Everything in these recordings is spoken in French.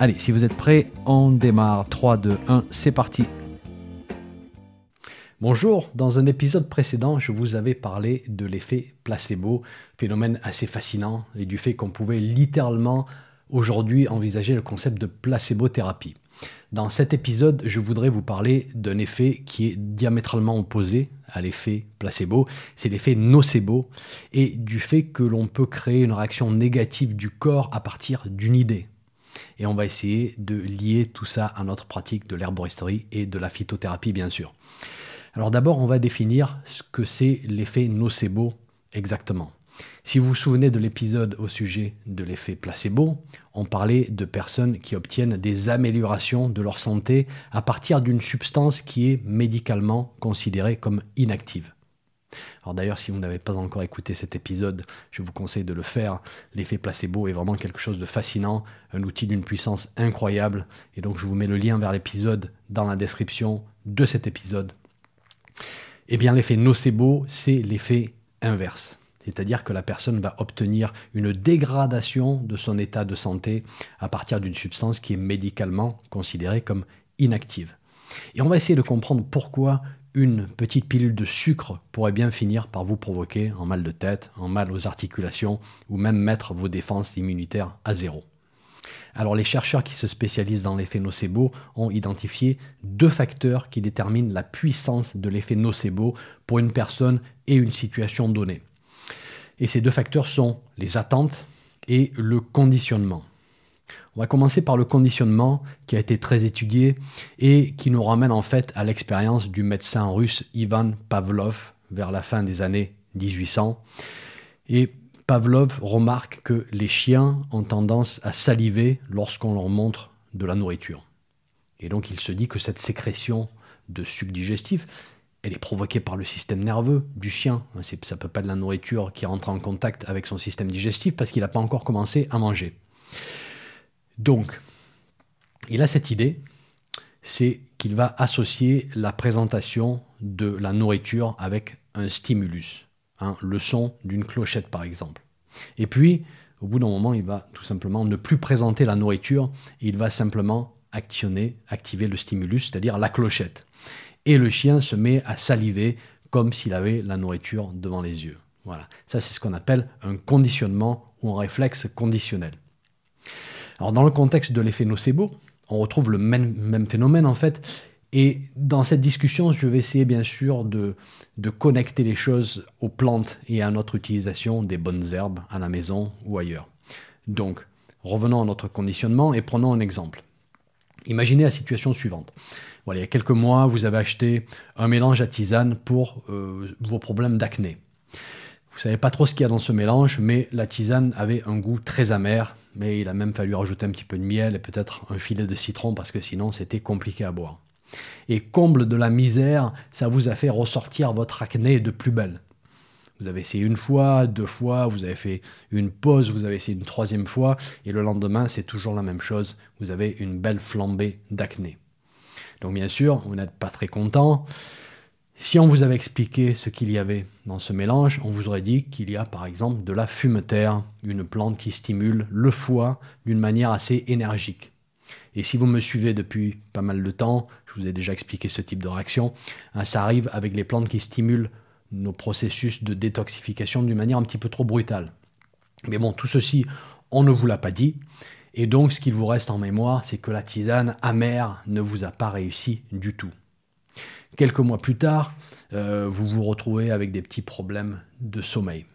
Allez, si vous êtes prêts, on démarre. 3, 2, 1, c'est parti. Bonjour, dans un épisode précédent, je vous avais parlé de l'effet placebo, phénomène assez fascinant, et du fait qu'on pouvait littéralement aujourd'hui envisager le concept de placebo-thérapie. Dans cet épisode, je voudrais vous parler d'un effet qui est diamétralement opposé à l'effet placebo, c'est l'effet nocebo, et du fait que l'on peut créer une réaction négative du corps à partir d'une idée, et on va essayer de lier tout ça à notre pratique de l'herboristerie et de la phytothérapie, bien sûr. Alors d'abord, on va définir ce que c'est l'effet nocebo exactement. Si vous vous souvenez de l'épisode au sujet de l'effet placebo, on parlait de personnes qui obtiennent des améliorations de leur santé à partir d'une substance qui est médicalement considérée comme inactive. Alors d'ailleurs, si vous n'avez pas encore écouté cet épisode, je vous conseille de le faire. L'effet placebo est vraiment quelque chose de fascinant, un outil d'une puissance incroyable. Et donc je vous mets le lien vers l'épisode dans la description de cet épisode. Eh bien, l'effet nocebo, c'est l'effet inverse. C'est-à-dire que la personne va obtenir une dégradation de son état de santé à partir d'une substance qui est médicalement considérée comme inactive. Et on va essayer de comprendre pourquoi une petite pilule de sucre pourrait bien finir par vous provoquer un mal de tête, un mal aux articulations ou même mettre vos défenses immunitaires à zéro. Alors les chercheurs qui se spécialisent dans l'effet nocebo ont identifié deux facteurs qui déterminent la puissance de l'effet nocebo pour une personne et une situation donnée. Et ces deux facteurs sont les attentes et le conditionnement. On va commencer par le conditionnement qui a été très étudié et qui nous ramène en fait à l'expérience du médecin russe Ivan Pavlov vers la fin des années 1800. Et Pavlov remarque que les chiens ont tendance à saliver lorsqu'on leur montre de la nourriture. Et donc il se dit que cette sécrétion de suc digestif, elle est provoquée par le système nerveux du chien. Ça peut pas être de la nourriture qui rentre en contact avec son système digestif parce qu'il n'a pas encore commencé à manger. Donc, il a cette idée, c'est qu'il va associer la présentation de la nourriture avec un stimulus, hein, le son d'une clochette par exemple. Et puis, au bout d'un moment, il va tout simplement ne plus présenter la nourriture, il va simplement actionner, activer le stimulus, c'est-à-dire la clochette. Et le chien se met à saliver comme s'il avait la nourriture devant les yeux. Voilà, ça c'est ce qu'on appelle un conditionnement ou un réflexe conditionnel. Alors dans le contexte de l'effet nocebo, on retrouve le même, phénomène en fait. Et dans cette discussion, je vais essayer bien sûr de, connecter les choses aux plantes et à notre utilisation des bonnes herbes à la maison ou ailleurs. Donc, revenons à notre conditionnement et prenons un exemple. Imaginez la situation suivante. Il y a quelques mois, vous avez acheté un mélange à tisane pour euh, vos problèmes d'acné. Vous savez pas trop ce qu'il y a dans ce mélange, mais la tisane avait un goût très amer, mais il a même fallu rajouter un petit peu de miel et peut-être un filet de citron parce que sinon c'était compliqué à boire. Et comble de la misère, ça vous a fait ressortir votre acné de plus belle. Vous avez essayé une fois, deux fois, vous avez fait une pause, vous avez essayé une troisième fois, et le lendemain, c'est toujours la même chose. Vous avez une belle flambée d'acné. Donc bien sûr, vous n'êtes pas très content. Si on vous avait expliqué ce qu'il y avait dans ce mélange, on vous aurait dit qu'il y a par exemple de la fumeterre, une plante qui stimule le foie d'une manière assez énergique. Et si vous me suivez depuis pas mal de temps, je vous ai déjà expliqué ce type de réaction, hein, ça arrive avec les plantes qui stimulent nos processus de détoxification d'une manière un petit peu trop brutale. Mais bon, tout ceci, on ne vous l'a pas dit. Et donc, ce qu'il vous reste en mémoire, c'est que la tisane amère ne vous a pas réussi du tout. Quelques mois plus tard, euh, vous vous retrouvez avec des petits problèmes de sommeil.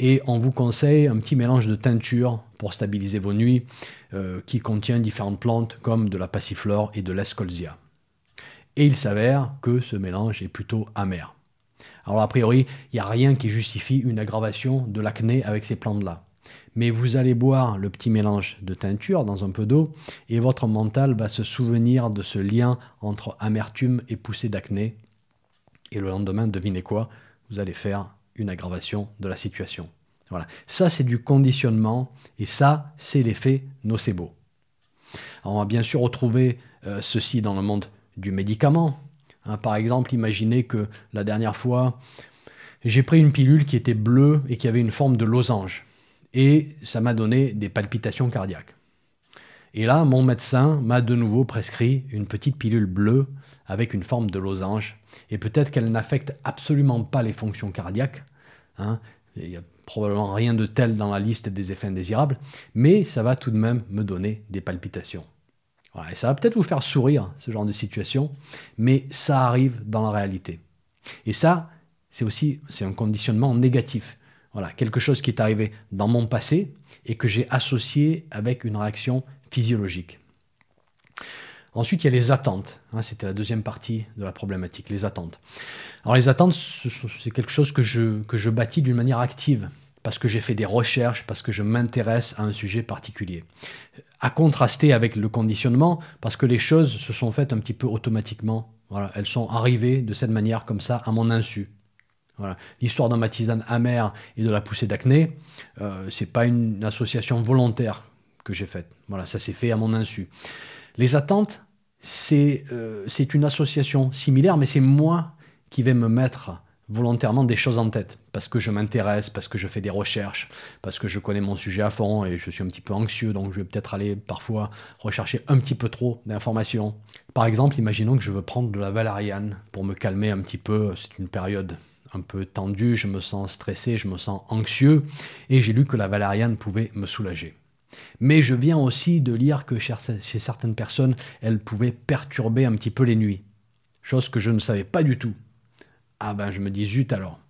Et on vous conseille un petit mélange de teinture pour stabiliser vos nuits euh, qui contient différentes plantes comme de la passiflore et de l'escolzia. Et il s'avère que ce mélange est plutôt amer. Alors a priori, il n'y a rien qui justifie une aggravation de l'acné avec ces plantes-là. Mais vous allez boire le petit mélange de teinture dans un peu d'eau et votre mental va se souvenir de ce lien entre amertume et poussée d'acné. Et le lendemain, devinez quoi? Vous allez faire une aggravation de la situation. Voilà. Ça, c'est du conditionnement et ça, c'est l'effet nocebo. on va bien sûr retrouver euh, ceci dans le monde du médicament. Hein, par exemple, imaginez que la dernière fois, j'ai pris une pilule qui était bleue et qui avait une forme de losange. Et ça m'a donné des palpitations cardiaques. Et là, mon médecin m'a de nouveau prescrit une petite pilule bleue avec une forme de losange. Et peut-être qu'elle n'affecte absolument pas les fonctions cardiaques. Hein, il n'y a probablement rien de tel dans la liste des effets indésirables, mais ça va tout de même me donner des palpitations. et ça va peut-être vous faire sourire, ce genre de situation, mais ça arrive dans la réalité. Et ça, c'est aussi un conditionnement négatif. Voilà, quelque chose qui est arrivé dans mon passé et que j'ai associé avec une réaction physiologique. Ensuite, il y a les attentes. Hein, c'était la deuxième partie de la problématique, les attentes. Alors les attentes, c'est quelque chose que je, que je bâtis d'une manière active, parce que j'ai fait des recherches, parce que je m'intéresse à un sujet particulier. À contraster avec le conditionnement, parce que les choses se sont faites un petit peu automatiquement. Voilà, elles sont arrivées de cette manière, comme ça, à mon insu. Voilà. L'histoire de ma tisane amère et de la poussée d'acné, euh, c'est pas une association volontaire que j'ai faite. Voilà, ça s'est fait à mon insu. Les attentes, euh, c'est une association similaire, mais c'est moi qui vais me mettre volontairement des choses en tête, parce que je m'intéresse, parce que je fais des recherches, parce que je connais mon sujet à fond et je suis un petit peu anxieux, donc je vais peut-être aller parfois rechercher un petit peu trop d'informations. Par exemple, imaginons que je veux prendre de la valériane pour me calmer un petit peu, c'est une période un peu tendue, je me sens stressé, je me sens anxieux, et j'ai lu que la valériane pouvait me soulager. Mais je viens aussi de lire que chez certaines personnes, elle pouvait perturber un petit peu les nuits. Chose que je ne savais pas du tout. Ah ben je me dis zut alors.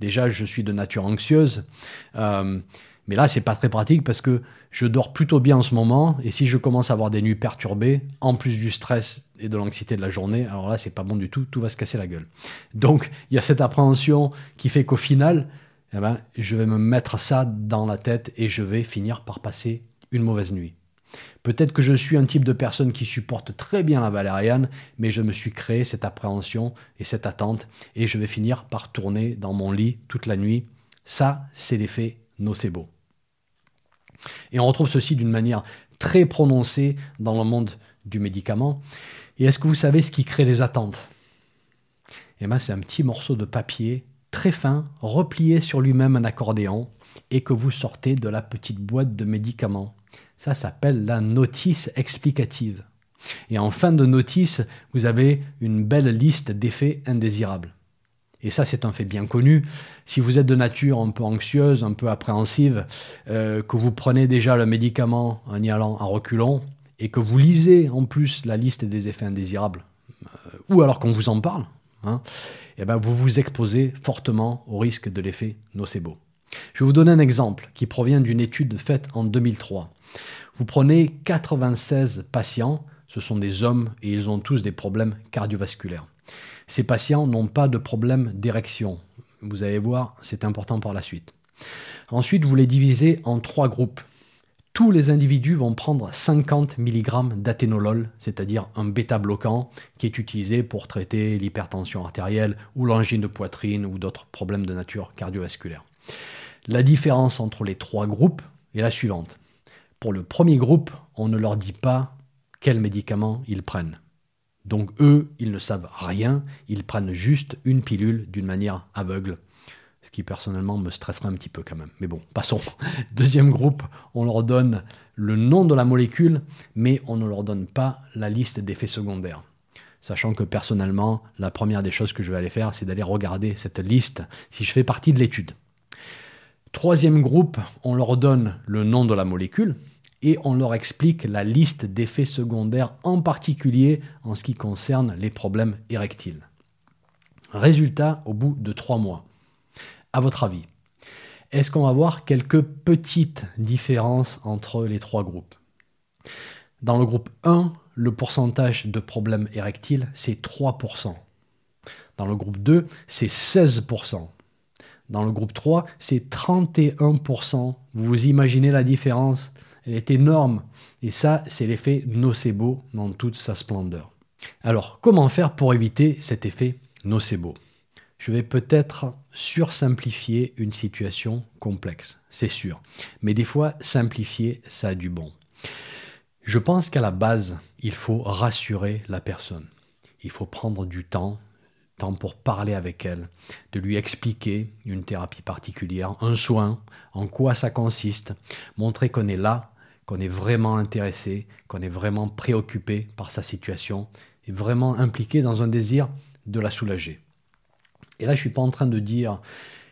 Déjà je suis de nature anxieuse. Euh, mais là, c'est pas très pratique parce que je dors plutôt bien en ce moment. Et si je commence à avoir des nuits perturbées, en plus du stress et de l'anxiété de la journée, alors là, c'est pas bon du tout. Tout va se casser la gueule. Donc, il y a cette appréhension qui fait qu'au final, eh ben, je vais me mettre ça dans la tête et je vais finir par passer une mauvaise nuit. Peut-être que je suis un type de personne qui supporte très bien la valériane, mais je me suis créé cette appréhension et cette attente, et je vais finir par tourner dans mon lit toute la nuit. Ça, c'est l'effet nocebo. Et on retrouve ceci d'une manière très prononcée dans le monde du médicament. Et est-ce que vous savez ce qui crée les attentes? Eh bien, c'est un petit morceau de papier très fin, replié sur lui-même un accordéon, et que vous sortez de la petite boîte de médicaments. Ça s'appelle la notice explicative. Et en fin de notice, vous avez une belle liste d'effets indésirables. Et ça, c'est un fait bien connu. Si vous êtes de nature un peu anxieuse, un peu appréhensive, euh, que vous prenez déjà le médicament en y allant en reculons, et que vous lisez en plus la liste des effets indésirables, euh, ou alors qu'on vous en parle, hein, eh ben vous vous exposez fortement au risque de l'effet nocebo. Je vais vous donner un exemple qui provient d'une étude faite en 2003. Vous prenez 96 patients, ce sont des hommes et ils ont tous des problèmes cardiovasculaires. Ces patients n'ont pas de problème d'érection. Vous allez voir, c'est important par la suite. Ensuite, vous les divisez en trois groupes. Tous les individus vont prendre 50 mg d'athénolol, c'est-à-dire un bêta-bloquant qui est utilisé pour traiter l'hypertension artérielle ou l'angine de poitrine ou d'autres problèmes de nature cardiovasculaire. La différence entre les trois groupes est la suivante. Pour le premier groupe, on ne leur dit pas quels médicaments ils prennent. Donc eux, ils ne savent rien, ils prennent juste une pilule d'une manière aveugle. Ce qui personnellement me stresserait un petit peu quand même. Mais bon, passons. Deuxième groupe, on leur donne le nom de la molécule, mais on ne leur donne pas la liste d'effets secondaires. Sachant que personnellement, la première des choses que je vais aller faire, c'est d'aller regarder cette liste si je fais partie de l'étude. Troisième groupe, on leur donne le nom de la molécule et on leur explique la liste d'effets secondaires, en particulier en ce qui concerne les problèmes érectiles. Résultat au bout de trois mois. À votre avis, est-ce qu'on va voir quelques petites différences entre les trois groupes? Dans le groupe 1, le pourcentage de problèmes érectiles, c'est 3%. Dans le groupe 2, c'est 16%. dans le groupe 3, c'est 31%. Vous imaginez la différence? Elle est énorme. Et ça, c'est l'effet nocebo dans toute sa splendeur. Alors, comment faire pour éviter cet effet nocebo? Je vais peut-être sursimplifier une situation complexe, c'est sûr. Mais des fois, simplifier, ça a du bon. Je pense qu'à la base, il faut rassurer la personne. Il faut prendre du temps, temps pour parler avec elle, de lui expliquer une thérapie particulière, un soin, en quoi ça consiste, montrer qu'on est là, qu'on est vraiment intéressé, qu'on est vraiment préoccupé par sa situation et vraiment impliqué dans un désir de la soulager. Et là, je ne suis pas en train de dire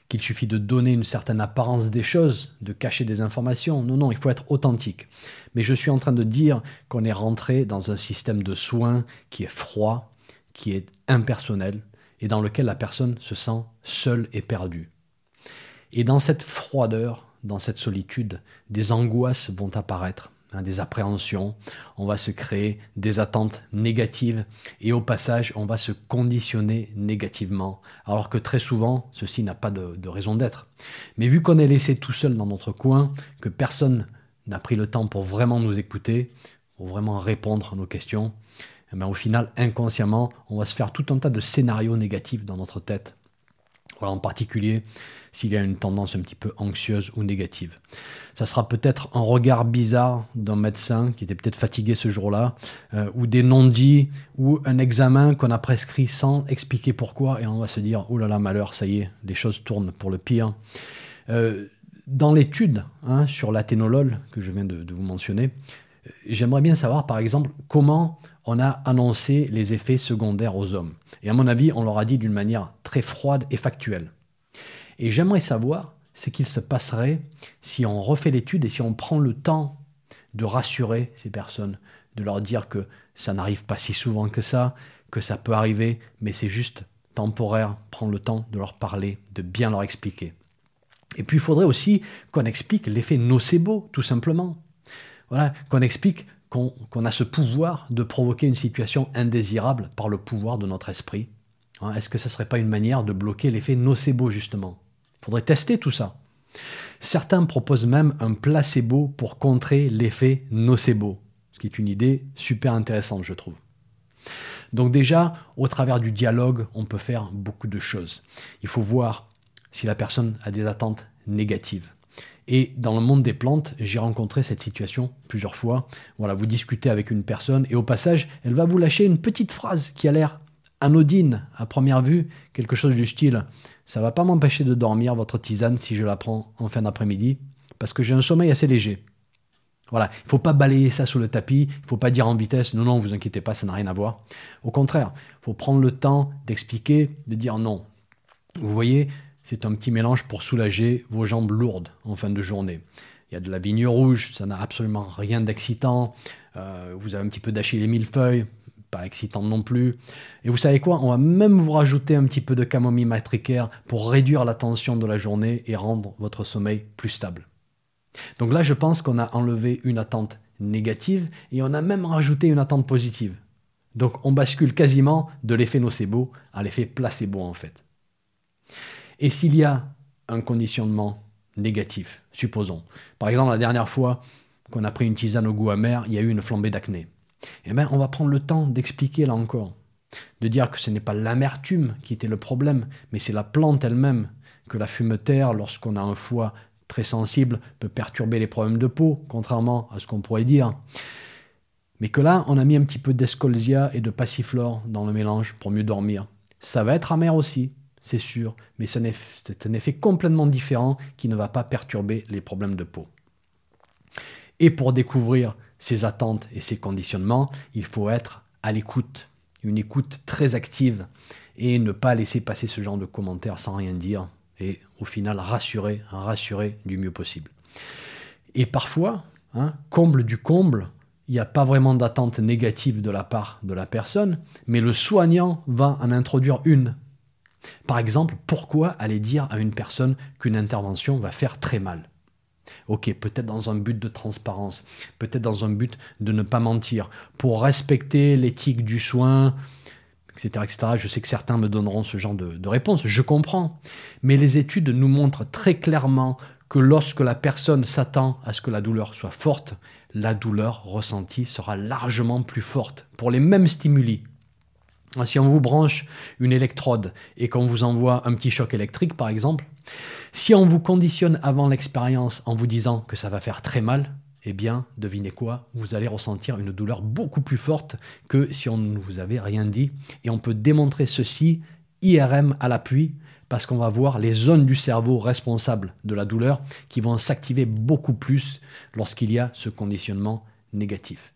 qu'il suffit de donner une certaine apparence des choses, de cacher des informations. Non, non, il faut être authentique. Mais je suis en train de dire qu'on est rentré dans un système de soins qui est froid, qui est impersonnel, et dans lequel la personne se sent seule et perdue. Et dans cette froideur, dans cette solitude, des angoisses vont apparaître, hein, des appréhensions, on va se créer des attentes négatives et au passage, on va se conditionner négativement, alors que très souvent, ceci n'a pas de, raison d'être. Mais vu qu'on est laissé tout seul dans notre coin, que personne n'a pris le temps pour vraiment nous écouter, pour vraiment répondre à nos questions, eh ben, au final, inconsciemment, on va se faire tout un tas de scénarios négatifs dans notre tête. En particulier s'il y a une tendance un petit peu anxieuse ou négative. Ça sera peut-être un regard bizarre d'un médecin qui était peut-être fatigué ce jour-là, euh, ou des non-dits, ou un examen qu'on a prescrit sans expliquer pourquoi, et on va se dire, oh là là, malheur, ça y est, les choses tournent pour le pire. Euh, dans l'étude hein, sur l'athénolol que je viens de, de vous mentionner, euh, j'aimerais bien savoir, par exemple, comment on a annoncé les effets secondaires aux hommes. Et à mon avis, on leur a dit d'une manière très froide et factuelle. Et j'aimerais savoir ce qu'il se passerait si on refait l'étude et si on prend le temps de rassurer ces personnes, de leur dire que ça n'arrive pas si souvent que ça, que ça peut arriver, mais c'est juste temporaire, prendre le temps de leur parler, de bien leur expliquer. Et puis il faudrait aussi qu'on explique l'effet nocebo, tout simplement. Voilà, qu'on explique qu'on a ce pouvoir de provoquer une situation indésirable par le pouvoir de notre esprit hein, Est-ce que ce ne serait pas une manière de bloquer l'effet nocebo, justement? Il faudrait tester tout ça. Certains proposent même un placebo pour contrer l'effet nocebo, ce qui est une idée super intéressante, je trouve. Donc déjà, au travers du dialogue, on peut faire beaucoup de choses. Il faut voir si la personne a des attentes négatives. Et dans le monde des plantes, j'ai rencontré cette situation plusieurs fois. Voilà, vous discutez avec une personne et au passage, elle va vous lâcher une petite phrase qui a l'air anodine à première vue, quelque chose du style ça va pas m'empêcher de dormir votre tisane si je la prends en fin d'après-midi parce que j'ai un sommeil assez léger. Voilà, il faut pas balayer ça sous le tapis, il faut pas dire en vitesse non non, vous inquiétez pas, ça n'a rien à voir. Au contraire, il faut prendre le temps d'expliquer, de dire non. Vous voyez, c'est un petit mélange pour soulager vos jambes lourdes en fin de journée. Il y a de la vigne rouge, ça n'a absolument rien d'excitant. Euh, vous avez un petit peu d'achille et millefeuille, pas excitant non plus. Et vous savez quoi On va même vous rajouter un petit peu de camomille matricaire pour réduire la tension de la journée et rendre votre sommeil plus stable. Donc là, je pense qu'on a enlevé une attente négative et on a même rajouté une attente positive. Donc on bascule quasiment de l'effet nocebo à l'effet placebo en fait. Et s'il y a un conditionnement négatif, supposons, par exemple la dernière fois qu'on a pris une tisane au goût amer, il y a eu une flambée d'acné. Eh bien, on va prendre le temps d'expliquer là encore, de dire que ce n'est pas l'amertume qui était le problème, mais c'est la plante elle-même, que la fumeterre, lorsqu'on a un foie très sensible, peut perturber les problèmes de peau, contrairement à ce qu'on pourrait dire. Mais que là, on a mis un petit peu d'escolzia et de passiflore dans le mélange pour mieux dormir. Ça va être amer aussi, c'est sûr, mais c'est un effet complètement différent qui ne va pas perturber les problèmes de peau. Et pour découvrir ces attentes et ces conditionnements, il faut être à l'écoute, une écoute très active et ne pas laisser passer ce genre de commentaires sans rien dire et au final rassurer, rassurer du mieux possible. Et parfois, hein, comble du comble, il n'y a pas vraiment d'attente négative de la part de la personne, mais le soignant va en introduire une par exemple, pourquoi aller dire à une personne qu'une intervention va faire très mal? Ok, peut-être dans un but de transparence, peut-être dans un but de ne pas mentir, pour respecter l'éthique du soin, etc.. Je sais que certains me donneront ce genre de réponse, je comprends. Mais les études nous montrent très clairement que lorsque la personne s'attend à ce que la douleur soit forte, la douleur ressentie sera largement plus forte pour les mêmes stimuli. Si on vous branche une électrode et qu'on vous envoie un petit choc électrique, par exemple, si on vous conditionne avant l'expérience en vous disant que ça va faire très mal, eh bien, devinez quoi? Vous allez ressentir une douleur beaucoup plus forte que si on ne vous avait rien dit. Et on peut démontrer ceci IRM à l'appui parce qu'on va voir les zones du cerveau responsables de la douleur qui vont s'activer beaucoup plus lorsqu'il y a ce conditionnement négatif.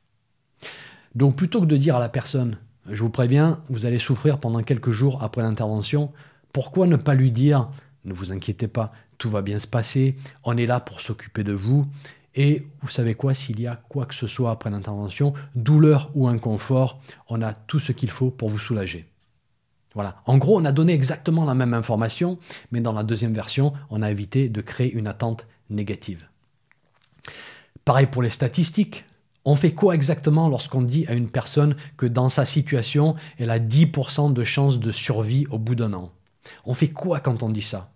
Donc plutôt que de dire à la personne, je vous préviens, vous allez souffrir pendant quelques jours après l'intervention, pourquoi ne pas lui dire, ne vous inquiétez pas, tout va bien se passer, on est là pour s'occuper de vous, et vous savez quoi, s'il y a quoi que ce soit après l'intervention, douleur ou inconfort, on a tout ce qu'il faut pour vous soulager. Voilà. En gros, on a donné exactement la même information, mais dans la deuxième version, on a évité de créer une attente négative. Pareil pour les statistiques. On fait quoi exactement lorsqu'on dit à une personne que dans sa situation, elle a 10% de chances de survie au bout d'un an? On fait quoi quand on dit ça?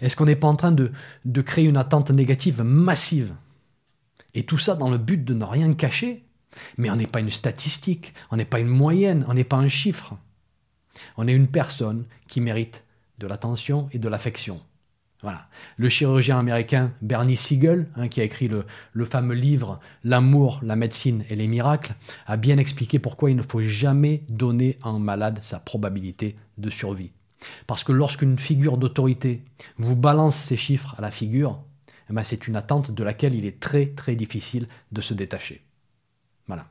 Est-ce qu'on n'est pas en train de, de créer une attente négative massive? Et tout ça dans le but de ne rien cacher? Mais on n'est pas une statistique, on n'est pas une moyenne, on n'est pas un chiffre. On est une personne qui mérite de l'attention et de l'affection. Le chirurgien américain Bernie Siegel, hein, qui a écrit le, le fameux livre L'amour, la médecine et les miracles, a bien expliqué pourquoi il ne faut jamais donner à un malade sa probabilité de survie. Parce que lorsqu'une figure d'autorité vous balance ces chiffres à la figure, eh ben, c'est une attente de laquelle il est très très difficile de se détacher. Voilà.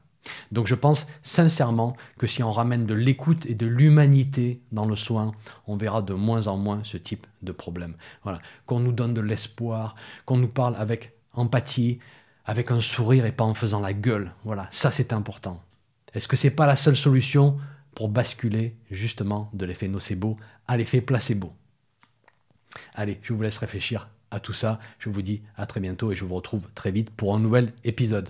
Donc je pense sincèrement que si on ramène de l'écoute et de l'humanité dans le soin, on verra de moins en moins ce type de problème. Voilà, qu'on nous donne de l'espoir, qu'on nous parle avec empathie, avec un sourire et pas en faisant la gueule. Voilà, ça c'est important. Est-ce que c'est pas la seule solution pour basculer justement de l'effet nocebo à l'effet placebo? Allez, je vous laisse réfléchir à tout ça. Je vous dis à très bientôt et je vous retrouve très vite pour un nouvel épisode.